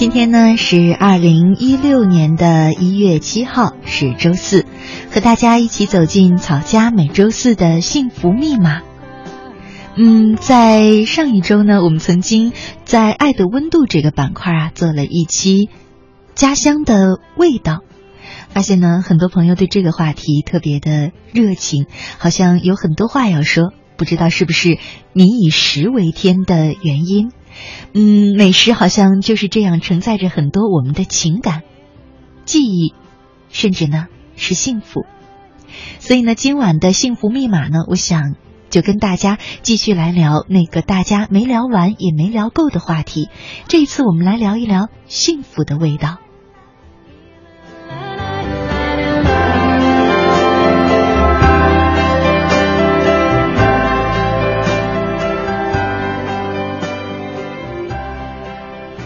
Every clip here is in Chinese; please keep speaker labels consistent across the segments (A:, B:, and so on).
A: 今天呢是二零一六年的一月七号，是周四，和大家一起走进草家每周四的幸福密码。嗯，在上一周呢，我们曾经在“爱的温度”这个板块啊做了一期家乡的味道，发现呢很多朋友对这个话题特别的热情，好像有很多话要说，不知道是不是民以食为天的原因。嗯，美食好像就是这样承载着很多我们的情感、记忆，甚至呢是幸福。所以呢，今晚的幸福密码呢，我想就跟大家继续来聊那个大家没聊完也没聊够的话题。这一次我们来聊一聊幸福的味道。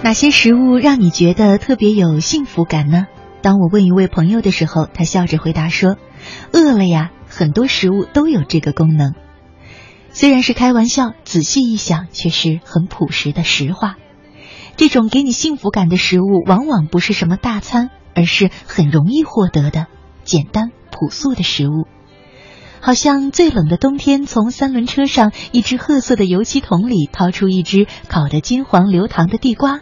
A: 哪些食物让你觉得特别有幸福感呢？当我问一位朋友的时候，他笑着回答说：“饿了呀，很多食物都有这个功能。”虽然是开玩笑，仔细一想却是很朴实的实话。这种给你幸福感的食物，往往不是什么大餐，而是很容易获得的、简单朴素的食物。好像最冷的冬天，从三轮车上一只褐色的油漆桶里掏出一只烤得金黄流淌的地瓜。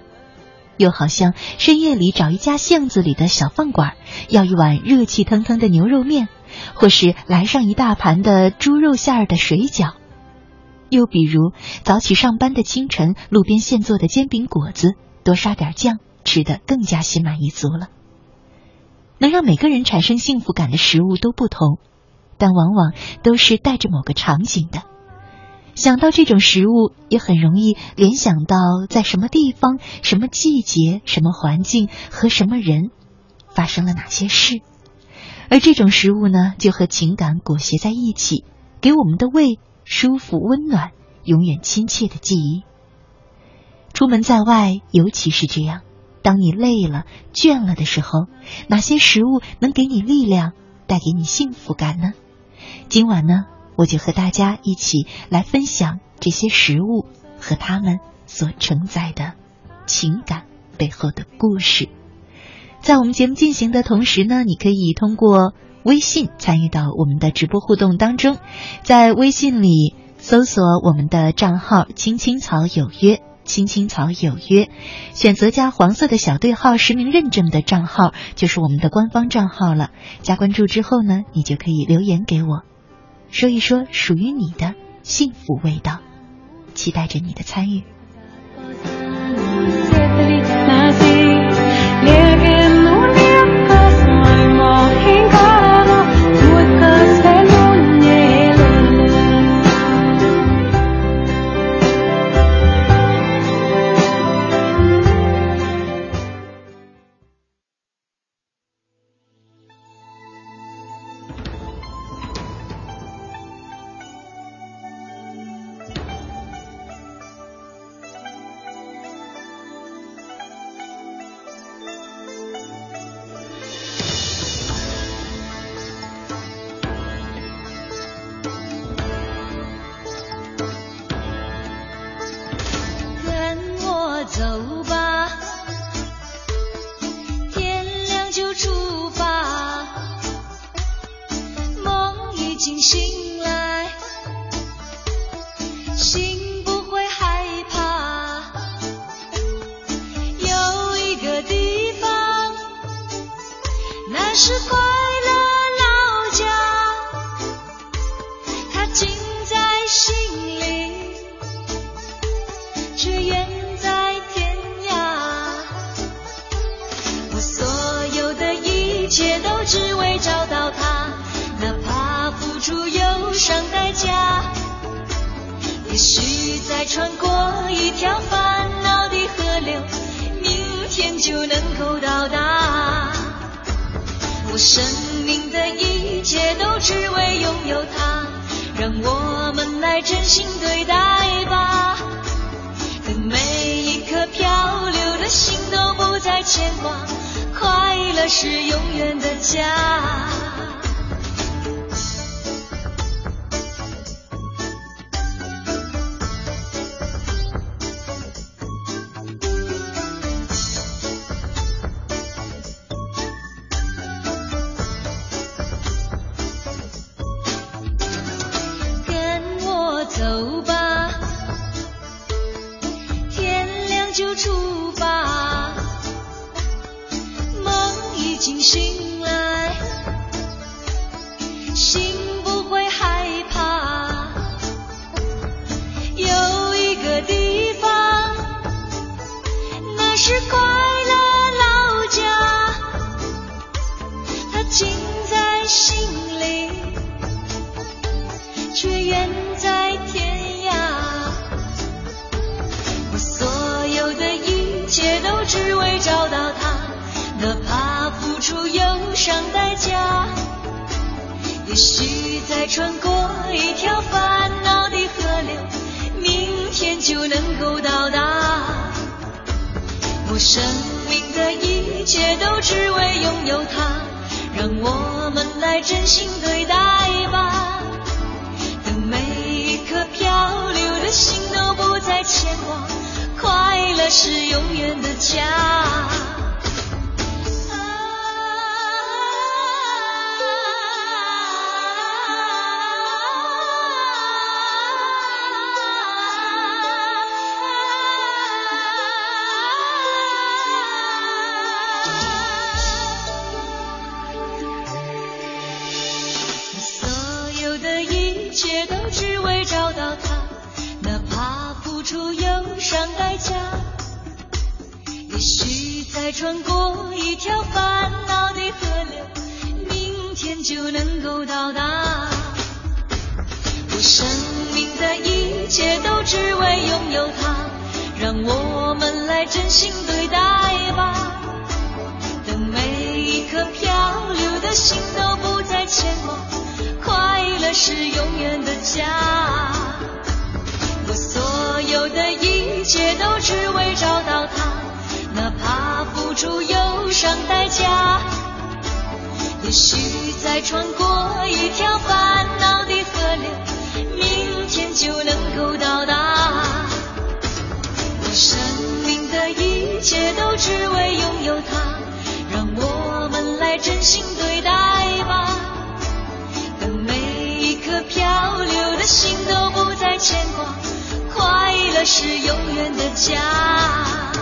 A: 又好像深夜里找一家巷子里的小饭馆，要一碗热气腾腾的牛肉面，或是来上一大盘的猪肉馅儿的水饺。又比如早起上班的清晨，路边现做的煎饼果子，多刷点酱，吃得更加心满意足了。能让每个人产生幸福感的食物都不同，但往往都是带着某个场景的。想到这种食物，也很容易联想到在什么地方、什么季节、什么环境和什么人发生了哪些事，而这种食物呢，就和情感裹挟在一起，给我们的胃舒服、温暖、永远亲切的记忆。出门在外，尤其是这样，当你累了、倦了的时候，哪些食物能给你力量，带给你幸福感呢？今晚呢？我就和大家一起来分享这些食物和它们所承载的情感背后的故事。在我们节目进行的同时呢，你可以通过微信参与到我们的直播互动当中，在微信里搜索我们的账号“青青草有约”，“青青草有约”，选择加黄色的小对号实名认证的账号就是我们的官方账号了。加关注之后呢，你就可以留言给我。说一说属于你的幸福味道，期待着你的参与。
B: 醒也许再穿过一条烦恼的河流，明天就能够到达。我生命的一切都只为拥有它，让我们来真心对待吧。等每一颗漂流的心都不再牵挂，快乐是永远的家。穿过一条烦恼的河流，明天就能够到达。我生命的一切都只为拥有它，让我们来真心对待吧。等每一颗漂流的心都不再牵挂，快乐是永远的家。家。也许再穿过一条烦恼的河流，明天就能够到达。我生命的一切都只为拥有它，让我们来真心对待吧。等每一颗漂流的心都不再牵挂，快乐是永远的家。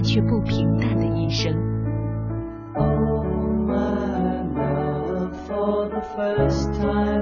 C: 但却不平淡的一生。
D: Oh, my love, for the first time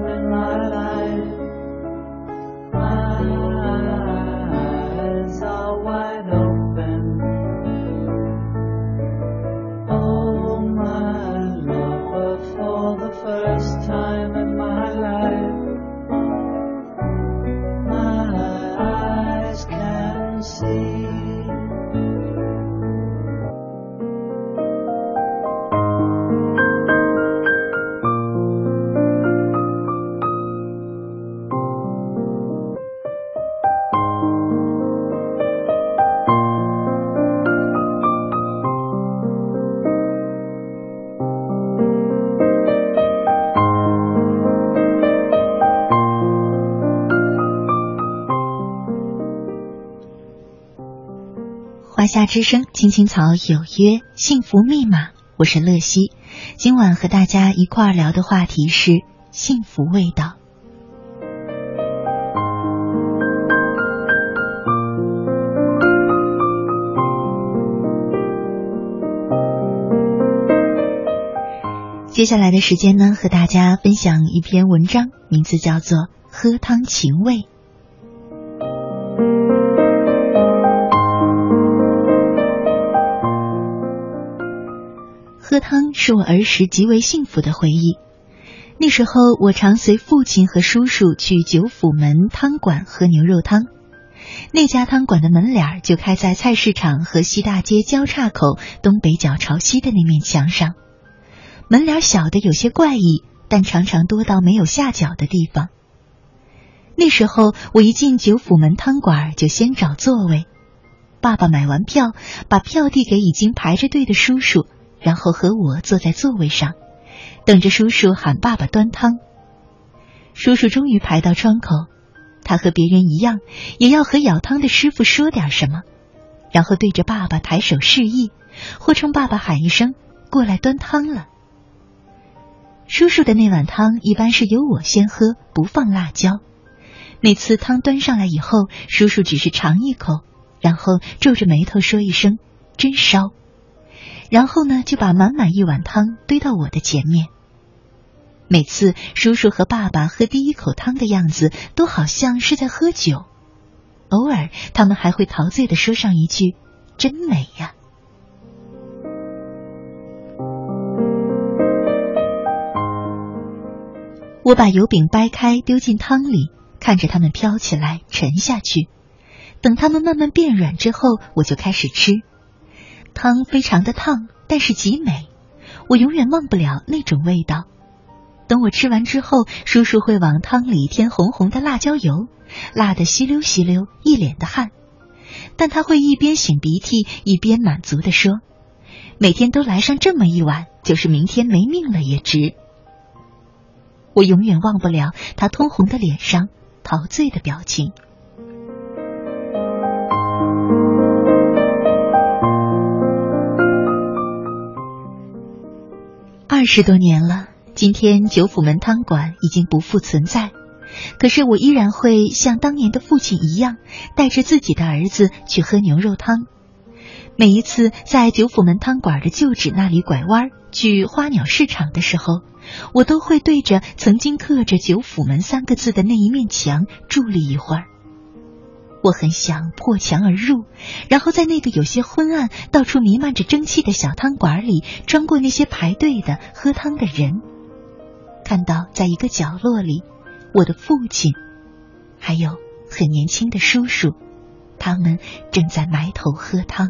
A: 之声》青青草有约，幸福密码，我是乐西。今晚和大家一块儿聊的话题是幸福味道。接下来的时间呢，和大家分享一篇文章，名字叫做《喝汤情味》。汤是我儿时极为幸福的回忆。那时候，我常随父亲和叔叔去九府门汤馆喝牛肉汤。那家汤馆的门脸就开在菜市场和西大街交叉口东北角朝西的那面墙上。门脸小的有些怪异，但常常多到没有下脚的地方。那时候，我一进九府门汤馆就先找座位。爸爸买完票，把票递给已经排着队的叔叔，然后和我坐在座位上，等着叔叔喊爸爸端汤。叔叔终于排到窗口，他和别人一样，也要和舀汤的师傅说点什么，然后对着爸爸抬手示意，或冲爸爸喊一声“过来端汤了”。叔叔的那碗汤一般是由我先喝，不放辣椒。每次汤端上来以后，叔叔只是尝一口，然后皱着眉头说一声“真烧”，然后呢就把满满一碗汤堆到我的前面。每次叔叔和爸爸喝第一口汤的样子，都好像是在喝酒。偶尔他们还会陶醉的说上一句：“真美呀。”我把油饼掰开，丢进汤里，看着它们飘起来，沉下去。等它们慢慢变软之后，我就开始吃。汤非常的烫，但是极美，我永远忘不了那种味道。等我吃完之后，叔叔会往汤里添红红的辣椒油，辣得稀溜稀溜，一脸的汗。但他会一边擤鼻涕，一边满足的说：“每天都来上这么一碗，就是明天没命了也值。”我永远忘不了他通红的脸上陶醉的表情。二十多年了，今天九府门汤馆已经不复存在，可是我依然会像当年的父亲一样，带着自己的儿子去喝牛肉汤。每一次在九府门汤馆的旧址那里拐弯去花鸟市场的时候。我都会对着曾经刻着“九府门”三个字的那一面墙伫立一会儿。我很想破墙而入，然后在那个有些昏暗、到处弥漫着蒸汽的小汤馆里，穿过那些排队的喝汤的人，看到在一个角落里，我的父亲，还有很年轻的叔叔，他们正在埋头喝汤。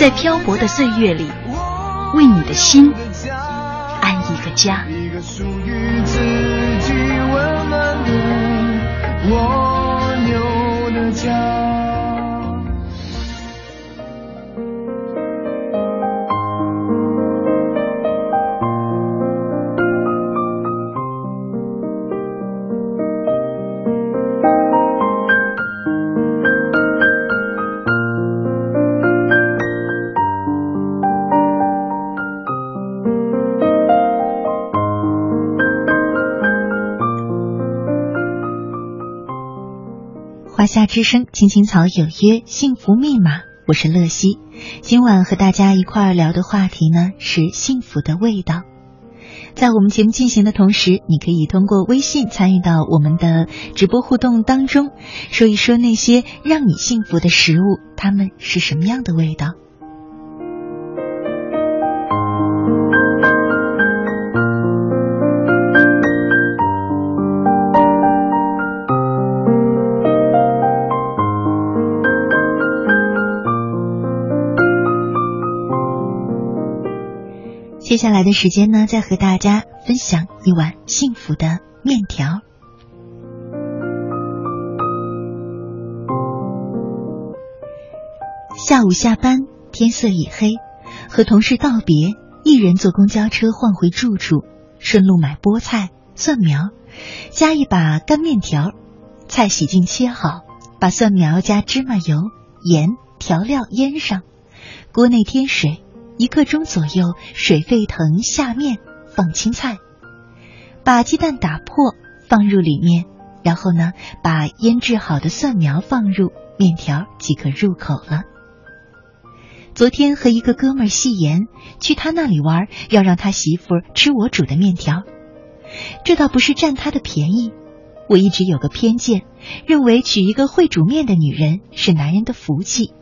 C: 在漂泊的岁月里，为你的心安一个家。
A: 夏之声，青青草有约，幸福密码，我是乐西。今晚和大家一块儿聊的话题呢是幸福的味道。在我们节目进行的同时，你可以通过微信参与到我们的直播互动当中，说一说那些让你幸福的食物，它们是什么样的味道。接下来的时间呢，再和大家分享一碗幸福的面条。下午下班，天色已黑，和同事道别，一人坐公交车换回住处，顺路买菠菜、蒜苗，加一把干面条。菜洗净切好，把蒜苗加芝麻油、盐调料腌上，锅内添水。一刻钟左右，水沸腾，下面放青菜，把鸡蛋打破放入里面，然后呢，把腌制好的蒜苗放入面条即可入口了。昨天和一个哥们儿戏言，去他那里玩，要让他媳妇吃我煮的面条。这倒不是占他的便宜，我一直有个偏见，认为娶一个会煮面的女人是男人的福气。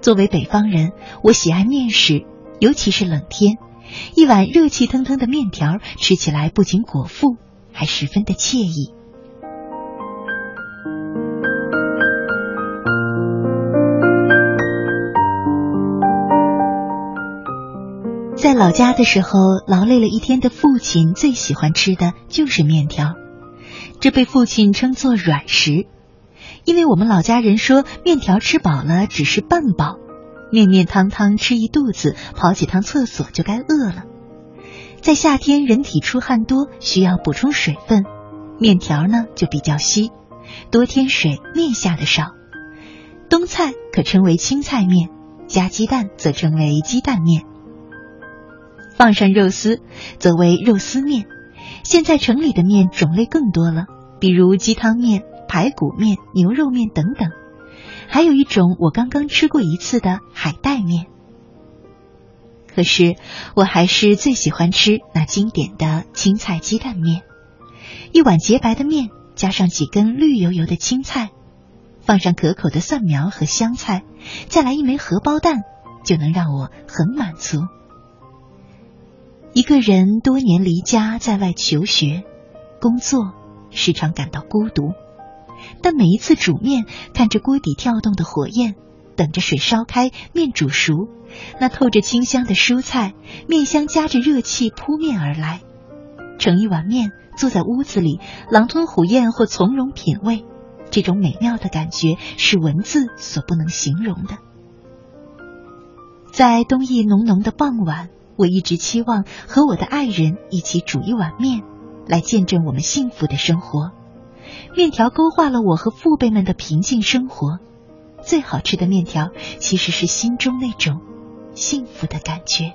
A: 作为北方人，我喜爱面食，尤其是冷天，一碗热气腾腾的面条，吃起来不仅果腹，还十分的惬意。在老家的时候，劳累了一天的父亲最喜欢吃的就是面条。这被父亲称作软食，因为我们老家人说面条吃饱了只是半饱，面面汤汤吃一肚子，跑几趟厕所就该饿了。在夏天，人体出汗多，需要补充水分，面条呢就比较稀，多添水，面下的少。冬菜可称为青菜面，加鸡蛋则称为鸡蛋面。放上肉丝，则为肉丝面。现在城里的面种类更多了，比如鸡汤面、排骨面、牛肉面等等。还有一种我刚刚吃过一次的海带面。可是我还是最喜欢吃那经典的青菜鸡蛋面，一碗洁白的面，加上几根绿油油的青菜，放上可口的蒜苗和香菜，再来一枚荷包蛋，就能让我很满足。一个人多年离家在外求学、工作，时常感到孤独。但每一次煮面，看着锅底跳动的火焰，等着水烧开、面煮熟，那透着清香的蔬菜，面香夹着热气扑面而来，盛一碗面，坐在屋子里，狼吞虎咽或从容品味，这种美妙的感觉是文字所不能形容的。在冬意浓浓的傍晚。我一直期望和我的爱人一起煮一碗面，来见证我们幸福的生活。面条勾画了我和父辈们的平静生活。最好吃的面条，其实是心中那种幸福的感觉。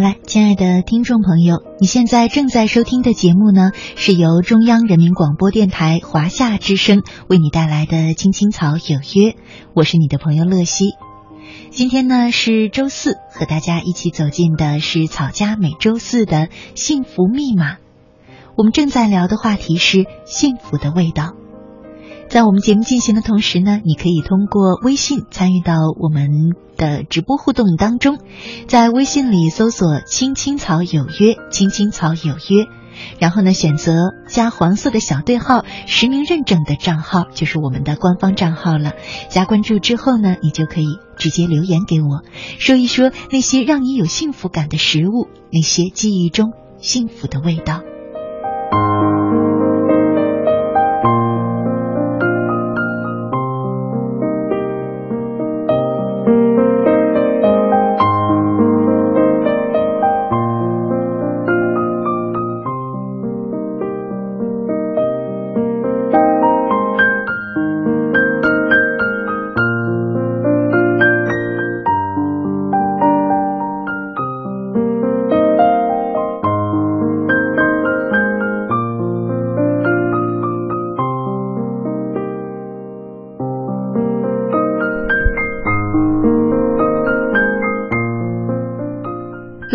A: 来，亲爱的听众朋友，你现在正在收听的节目呢，是由中央人民广播电台华夏之声为你带来的《青青草有约》，我是你的朋友乐西。今天呢是周四，和大家一起走进的是草家每周四的幸福密码。我们正在聊的话题是幸福的味道。在我们节目进行的同时呢，你可以通过微信参与到我们的直播互动当中，在微信里搜索“青青草有约”，“青青草有约”，然后呢选择加黄色的小对号，实名认证的账号就是我们的官方账号了。加关注之后呢，你就可以直接留言给我，说一说那些让你有幸福感的食物，那些记忆中幸福的味道。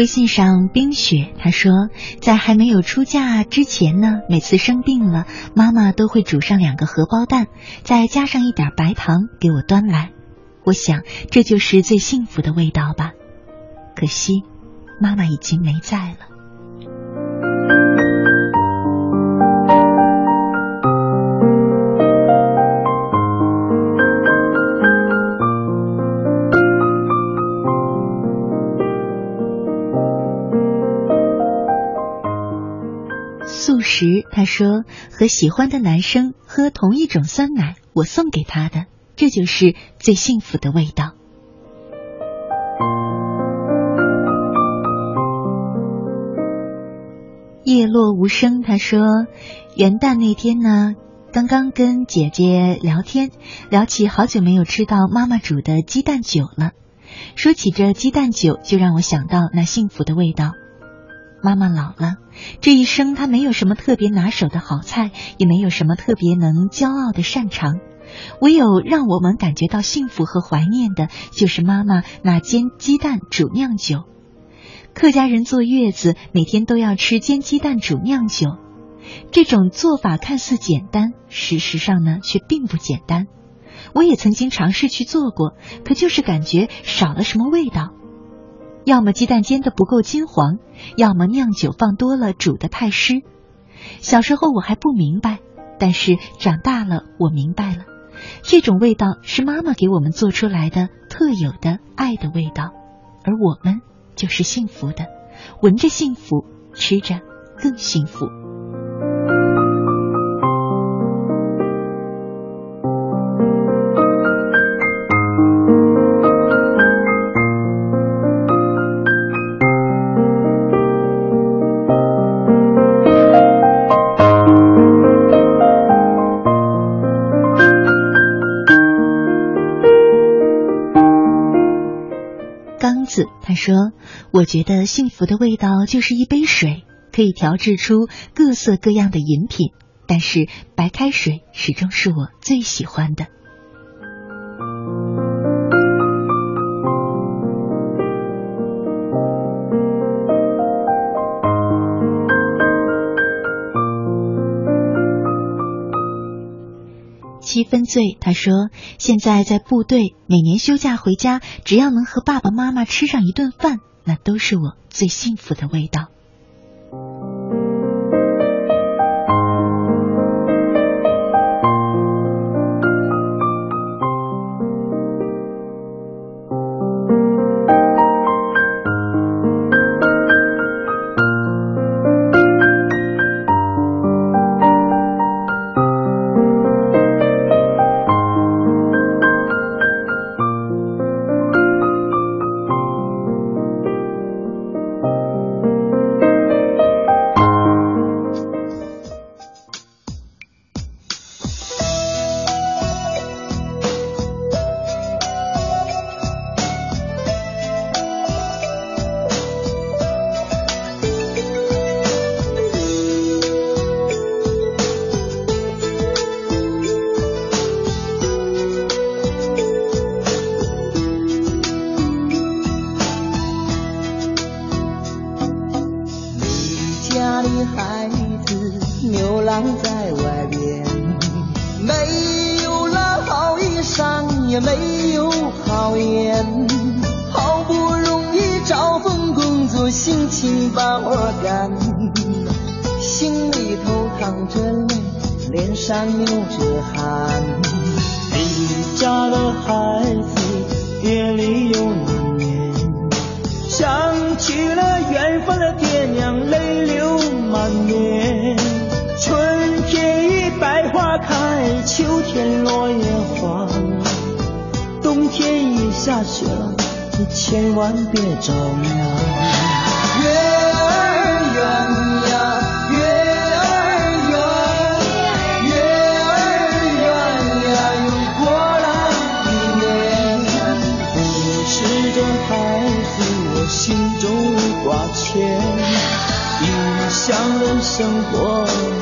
A: 微信上冰雪她说，在还没有出嫁之前呢，每次生病了，妈妈都会煮上两个荷包蛋，再加上一点白糖给我端来。我想这就是最幸福的味道吧。可惜，妈妈已经没在了。时，他说和喜欢的男生喝同一种酸奶，我送给他的，这就是最幸福的味道。叶落无声，他说元旦那天呢，刚刚跟姐姐聊天，聊起好久没有吃到妈妈煮的鸡蛋酒了。说起这鸡蛋酒，就让我想到那幸福的味道。妈妈老了，这一生她没有什么特别拿手的好菜，也没有什么特别能骄傲的擅长，唯有让我们感觉到幸福和怀念的，就是妈妈那煎鸡蛋煮酿酒。客家人坐月子，每天都要吃煎鸡蛋煮酿酒，这种做法看似简单，事实上呢却并不简单。我也曾经尝试去做过，可就是感觉少了什么味道。要么鸡蛋煎的不够金黄，要么酿酒放多了，煮的太湿。小时候我还不明白，但是长大了我明白了，这种味道是妈妈给我们做出来的特有的爱的味道，而我们就是幸福的，闻着幸福，吃着更幸福。他说：“我觉得幸福的味道就是一杯水，可以调制出各色各样的饮品，但是白开水始终是我最喜欢的。”分醉，他说：“现在在部队，每年休假回家，只要能和爸爸妈妈吃上一顿饭，那都是我最幸福的味道。”
E: 工作，辛勤把活干，心里头淌着泪，脸上流着汗。离家的孩子夜里又难眠，想起了远方的爹娘，泪流满面。春天已百花开，秋天落叶黄，冬天已下雪了，你千万别着凉。异乡的生活。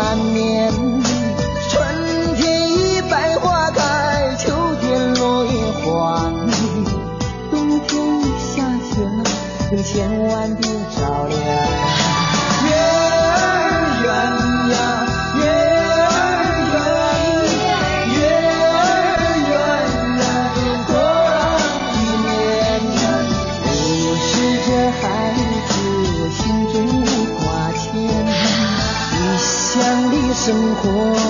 E: 满面。生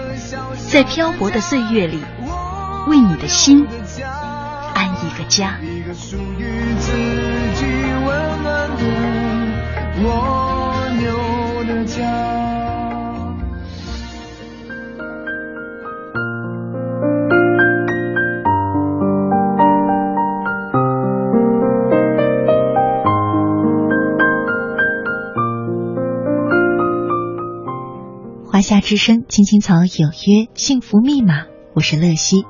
C: 在漂泊的岁月里，为你的心
A: 安一个家。
D: 一个属于自己温暖的蜗
A: 夏之声，青青草有约，幸福密码，我是乐西。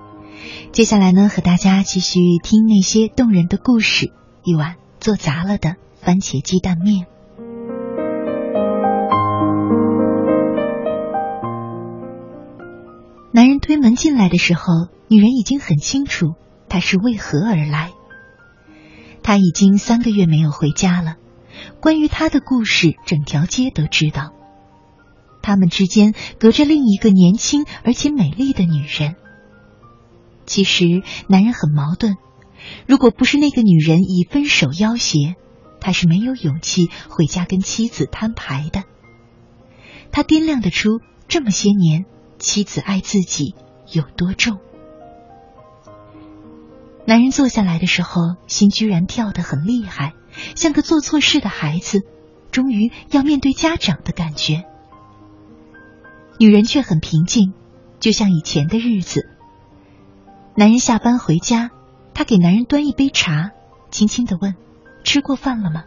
A: 接下来呢，和大家继续听那些动人的故事。一碗做砸了的番茄鸡蛋面。男人推门进来的时候，女人已经很清楚他是为何而来。他已经三个月没有回家了，关于他的故事，整条街都知道。他们之间隔着另一个年轻而且美丽的女人。其实男人很矛盾，如果不是那个女人以分手要挟，他是没有勇气回家跟妻子摊牌的。他掂量得出这么些年妻子爱自己有多重。男人坐下来的时候，心居然跳得很厉害，像个做错事的孩子，终于要面对家长的感觉。女人却很平静，就像以前的日子。男人下班回家，她给男人端一杯茶，轻轻的问：“吃过饭了吗？”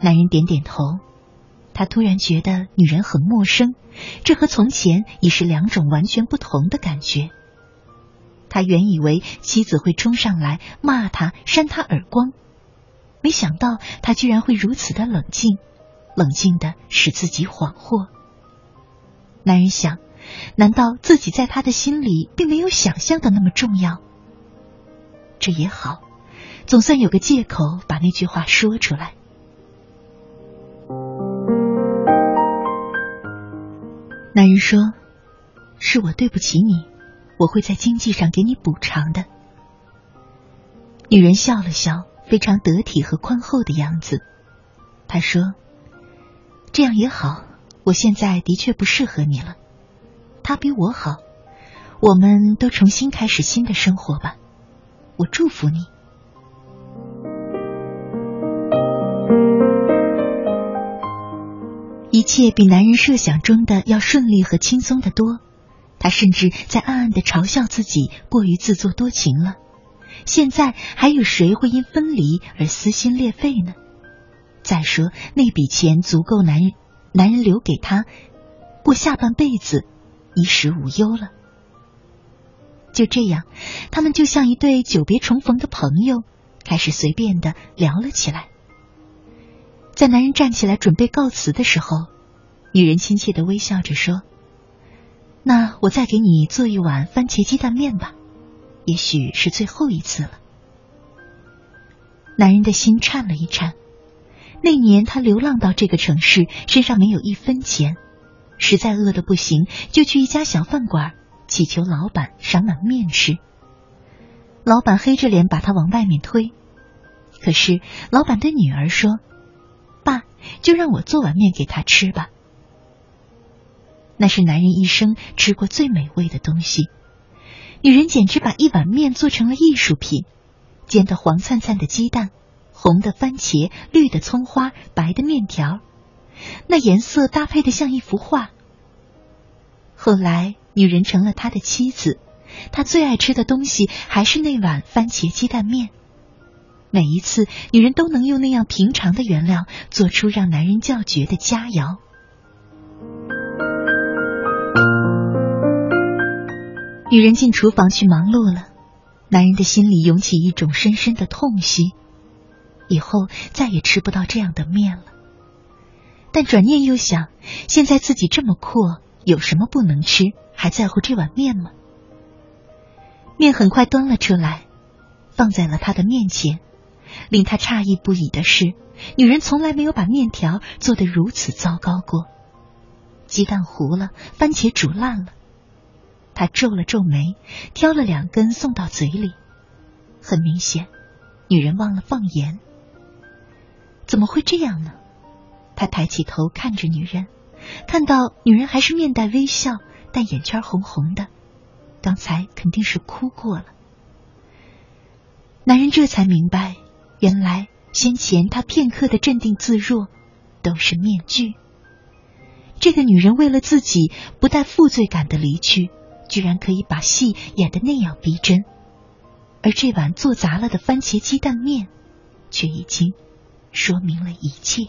A: 男人点点头。他突然觉得女人很陌生，这和从前已是两种完全不同的感觉。他原以为妻子会冲上来骂他、扇他耳光，没想到他居然会如此的冷静，冷静的使自己恍惚。男人想。难道自己在他的心里并没有想象的那么重要？这也好，总算有个借口把那句话说出来。男人说：“是我对不起你，我会在经济上给你补偿的。”女人笑了笑，非常得体和宽厚的样子。她说：“这样也好，我现在的确不适合你了。”他比我好，我们都重新开始新的生活吧。我祝福你。一切比男人设想中的要顺利和轻松的多。他甚至在暗暗的嘲笑自己过于自作多情了。现在还有谁会因分离而撕心裂肺呢？再说那笔钱足够男人男人留给他过下半辈子。衣食无忧了。就这样，他们就像一对久别重逢的朋友，开始随便的聊了起来。在男人站起来准备告辞的时候，女人亲切的微笑着说：“那我再给你做一碗番茄鸡蛋面吧，也许是最后一次了。”男人的心颤了一颤。那年他流浪到这个城市，身上没有一分钱。实在饿得不行，就去一家小饭馆，祈求老板赏碗面吃。老板黑着脸把他往外面推，可是老板的女儿说：“爸，就让我做碗面给他吃吧。”那是男人一生吃过最美味的东西。女人简直把一碗面做成了艺术品，煎得黄灿灿的鸡蛋，红的番茄，绿的葱花，白的面条。那颜色搭配的像一幅画。后来，女人成了他的妻子，他最爱吃的东西还是那碗番茄鸡蛋面。每一次，女人都能用那样平常的原料做出让男人叫绝的佳肴。女人进厨房去忙碌了，男人的心里涌起一种深深的痛惜，以后再也吃不到这样的面了。但转念又想，现在自己这么阔，有什么不能吃？还在乎这碗面吗？面很快端了出来，放在了他的面前。令他诧异不已的是，女人从来没有把面条做得如此糟糕过。鸡蛋糊了，番茄煮烂了。他皱了皱眉，挑了两根送到嘴里。很明显，女人忘了放盐。怎么会这样呢？他抬起头看着女人，看到女人还是面带微笑，但眼圈红红的，刚才肯定是哭过了。男人这才明白，原来先前他片刻的镇定自若，都是面具。这个女人为了自己不带负罪感的离去，居然可以把戏演得那样逼真，而这碗做砸了的番茄鸡蛋面，却已经说明了一切。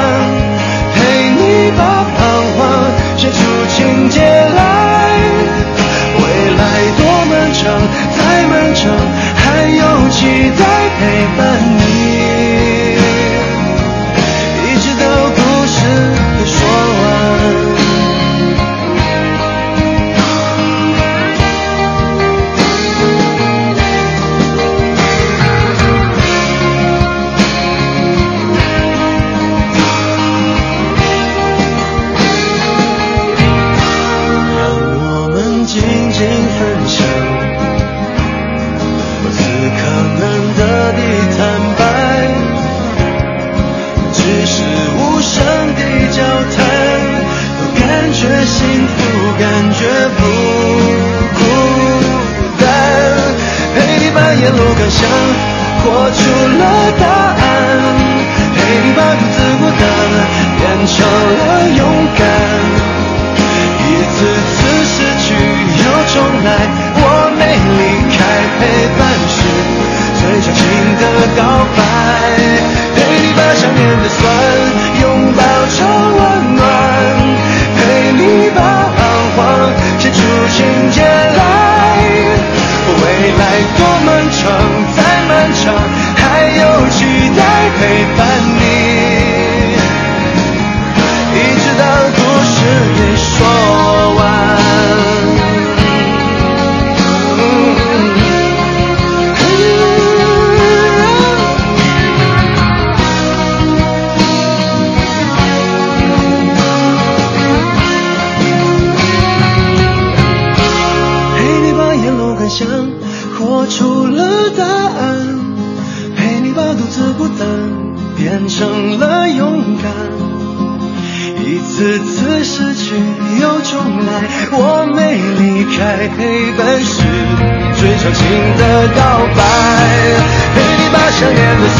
F: 算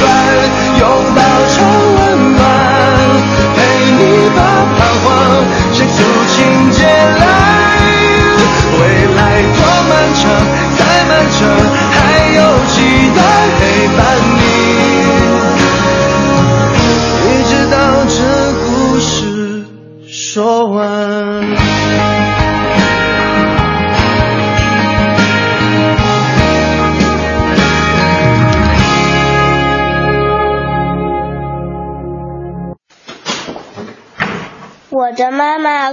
F: 拥抱成温暖陪你把彷徨写出情节来？未来多漫长再漫长还有期待陪伴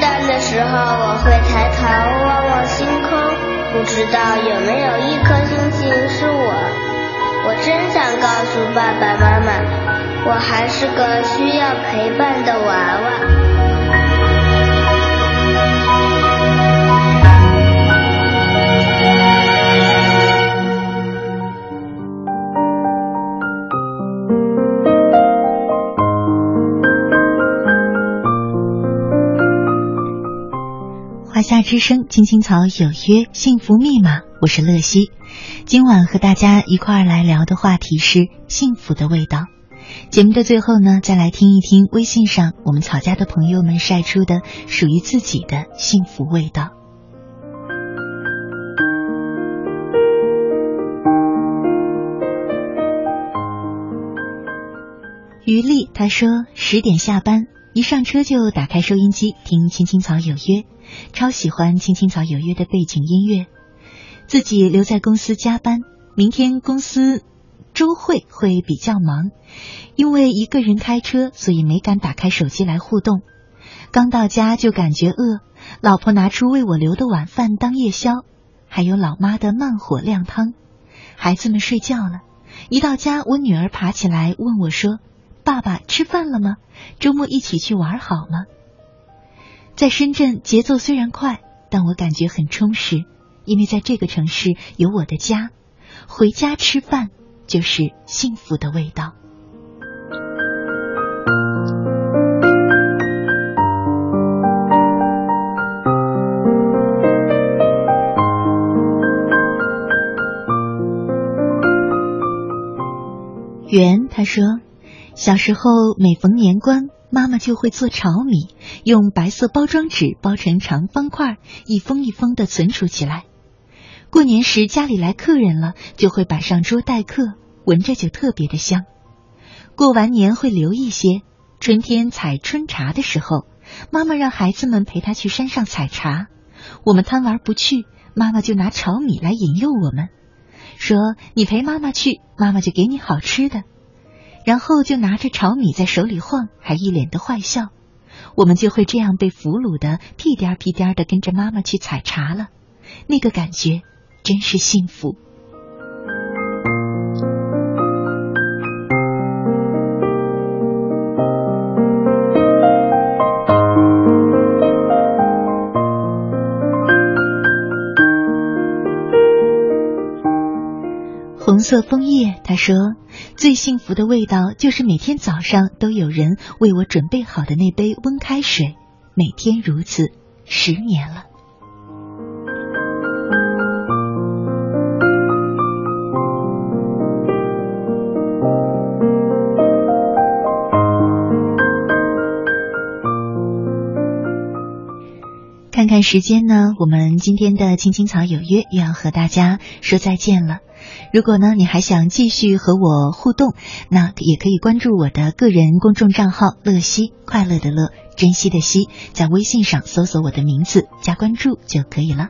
G: 孤单的时候，我会抬头望望星空，不知道有没有一颗星星是我。我真想告诉爸爸妈妈，我还是个需要陪伴的娃娃。
A: 华夏之声，青青草有约，幸福密码，我是乐西。今晚和大家一块儿来聊的话题是幸福的味道。节目的最后呢，再来听一听微信上我们草家的朋友们晒出的属于自己的幸福味道。于丽她说，十点下班，一上车就打开收音机听《青青草有约》，超喜欢《青青草有约》的背景音乐。自己留在公司加班，明天公司周会会比较忙，因为一个人开车，所以没敢打开手机来互动。刚到家就感觉饿，老婆拿出为我留的晚饭当夜宵，还有老妈的慢火靓汤。孩子们睡觉了，一到家，我女儿爬起来问我说：“爸爸吃饭了吗？周末一起去玩好吗？”在深圳，节奏虽然快，但我感觉很充实。因为在这个城市有我的家，回家吃饭就是幸福的味道。圆他说，小时候每逢年关，妈妈就会做炒米，用白色包装纸包成长方块，一封一封的存储起来。过年时家里来客人了，就会摆上桌待客，闻着就特别的香。过完年会留一些，春天采春茶的时候，妈妈让孩子们陪她去山上采茶，我们贪玩不去，妈妈就拿炒米来引诱我们，说你陪妈妈去，妈妈就给你好吃的，然后就拿着炒米在手里晃，还一脸的坏笑，我们就会这样被俘虏的屁颠屁颠的跟着妈妈去采茶了，那个感觉。真是幸福。做枫叶，他说：“最幸福的味道就是每天早上都有人为我准备好的那杯温开水，每天如此，十年了。”看看时间呢，我们今天的青青草有约又要和大家说再见了。如果呢你还想继续和我互动，那也可以关注我的个人公众账号“乐西”，快乐的乐，珍惜的惜，在微信上搜索我的名字加关注就可以了。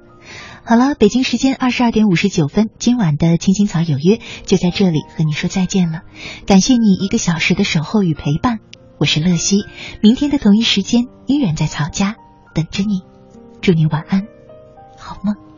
A: 好了，北京时间二十二点五十九分，今晚的青青草有约就在这里和你说再见了。感谢你一个小时的守候与陪伴，我是乐西，明天的同一时间依然在草家等着你。祝你晚安，好梦。